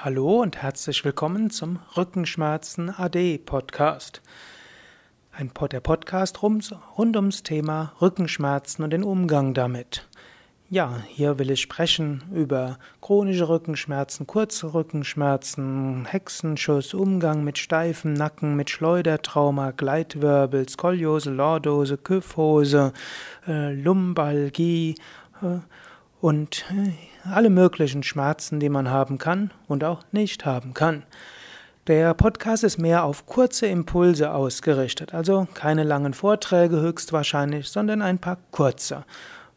Hallo und herzlich willkommen zum Rückenschmerzen AD Podcast. Ein Pod der Podcast rund, ums Thema Rückenschmerzen und den Umgang damit. Ja, hier will ich sprechen über chronische Rückenschmerzen, kurze Rückenschmerzen, Hexenschuss, Umgang mit steifem Nacken, mit Schleudertrauma, Gleitwirbel, Skoliose, Lordose, Kyphose, äh, Lumbalgie, äh, und alle möglichen Schmerzen, die man haben kann und auch nicht haben kann. Der Podcast ist mehr auf kurze Impulse ausgerichtet, also keine langen Vorträge höchstwahrscheinlich, sondern ein paar kurze.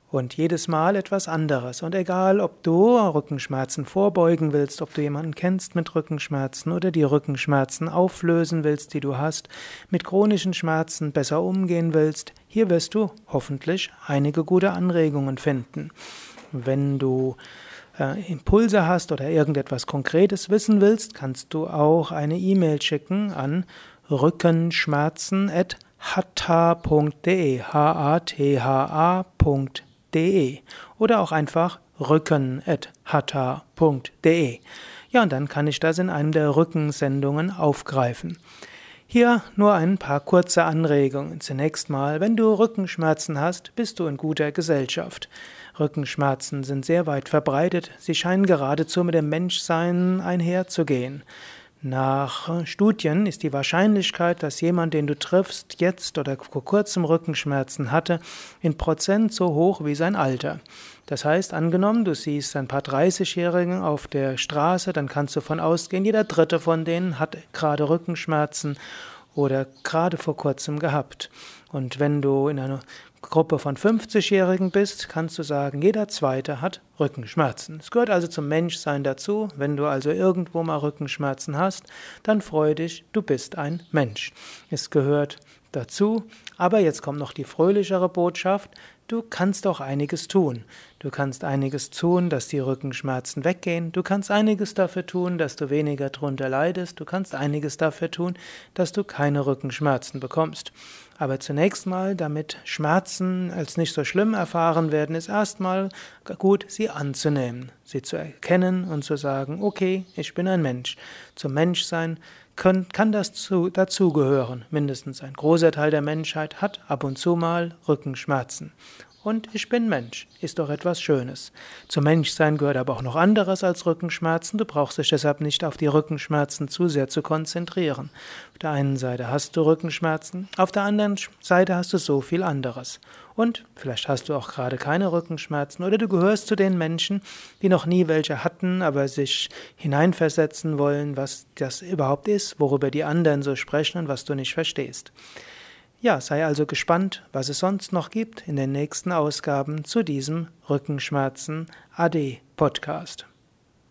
Und jedes Mal etwas anderes. Und egal, ob du Rückenschmerzen vorbeugen willst, ob du jemanden kennst mit Rückenschmerzen oder die Rückenschmerzen auflösen willst, die du hast, mit chronischen Schmerzen besser umgehen willst, hier wirst du hoffentlich einige gute Anregungen finden. Wenn du äh, Impulse hast oder irgendetwas Konkretes wissen willst, kannst du auch eine E-Mail schicken an rückenschmerzen.hatha.de h-a-t-h-a.de oder auch einfach rücken.hatha.de. Ja, und dann kann ich das in einem der Rückensendungen aufgreifen. Hier nur ein paar kurze Anregungen. Zunächst mal, wenn du Rückenschmerzen hast, bist du in guter Gesellschaft. Rückenschmerzen sind sehr weit verbreitet, sie scheinen geradezu mit dem Menschsein einherzugehen. Nach Studien ist die Wahrscheinlichkeit, dass jemand, den du triffst, jetzt oder vor kurzem Rückenschmerzen hatte, in Prozent so hoch wie sein Alter. Das heißt, angenommen, du siehst ein paar 30-Jährigen auf der Straße, dann kannst du davon ausgehen, jeder dritte von denen hat gerade Rückenschmerzen oder gerade vor kurzem gehabt. Und wenn du in einer Gruppe von 50-Jährigen bist, kannst du sagen, jeder Zweite hat Rückenschmerzen. Es gehört also zum Menschsein dazu. Wenn du also irgendwo mal Rückenschmerzen hast, dann freu dich, du bist ein Mensch. Es gehört dazu. Aber jetzt kommt noch die fröhlichere Botschaft. Du kannst auch einiges tun. Du kannst einiges tun, dass die Rückenschmerzen weggehen. Du kannst einiges dafür tun, dass du weniger drunter leidest. Du kannst einiges dafür tun, dass du keine Rückenschmerzen bekommst. Aber zunächst mal, damit Schmerzen als nicht so schlimm erfahren werden, ist erstmal gut, sie anzunehmen, sie zu erkennen und zu sagen, okay, ich bin ein Mensch. Zum Menschsein kann, das zu, dazugehören. Mindestens ein großer Teil der Menschheit hat ab und zu mal Rückenschmerzen. Und ich bin Mensch, ist doch etwas Schönes. Zum Menschsein gehört aber auch noch anderes als Rückenschmerzen. Du brauchst dich deshalb nicht auf die Rückenschmerzen zu sehr zu konzentrieren. Auf der einen Seite hast du Rückenschmerzen, auf der anderen Seite hast du so viel anderes. Und vielleicht hast du auch gerade keine Rückenschmerzen oder du gehörst zu den Menschen, die noch nie welche hatten, aber sich hineinversetzen wollen, was das überhaupt ist, worüber die anderen so sprechen und was du nicht verstehst. Ja, sei also gespannt, was es sonst noch gibt in den nächsten Ausgaben zu diesem Rückenschmerzen AD Podcast.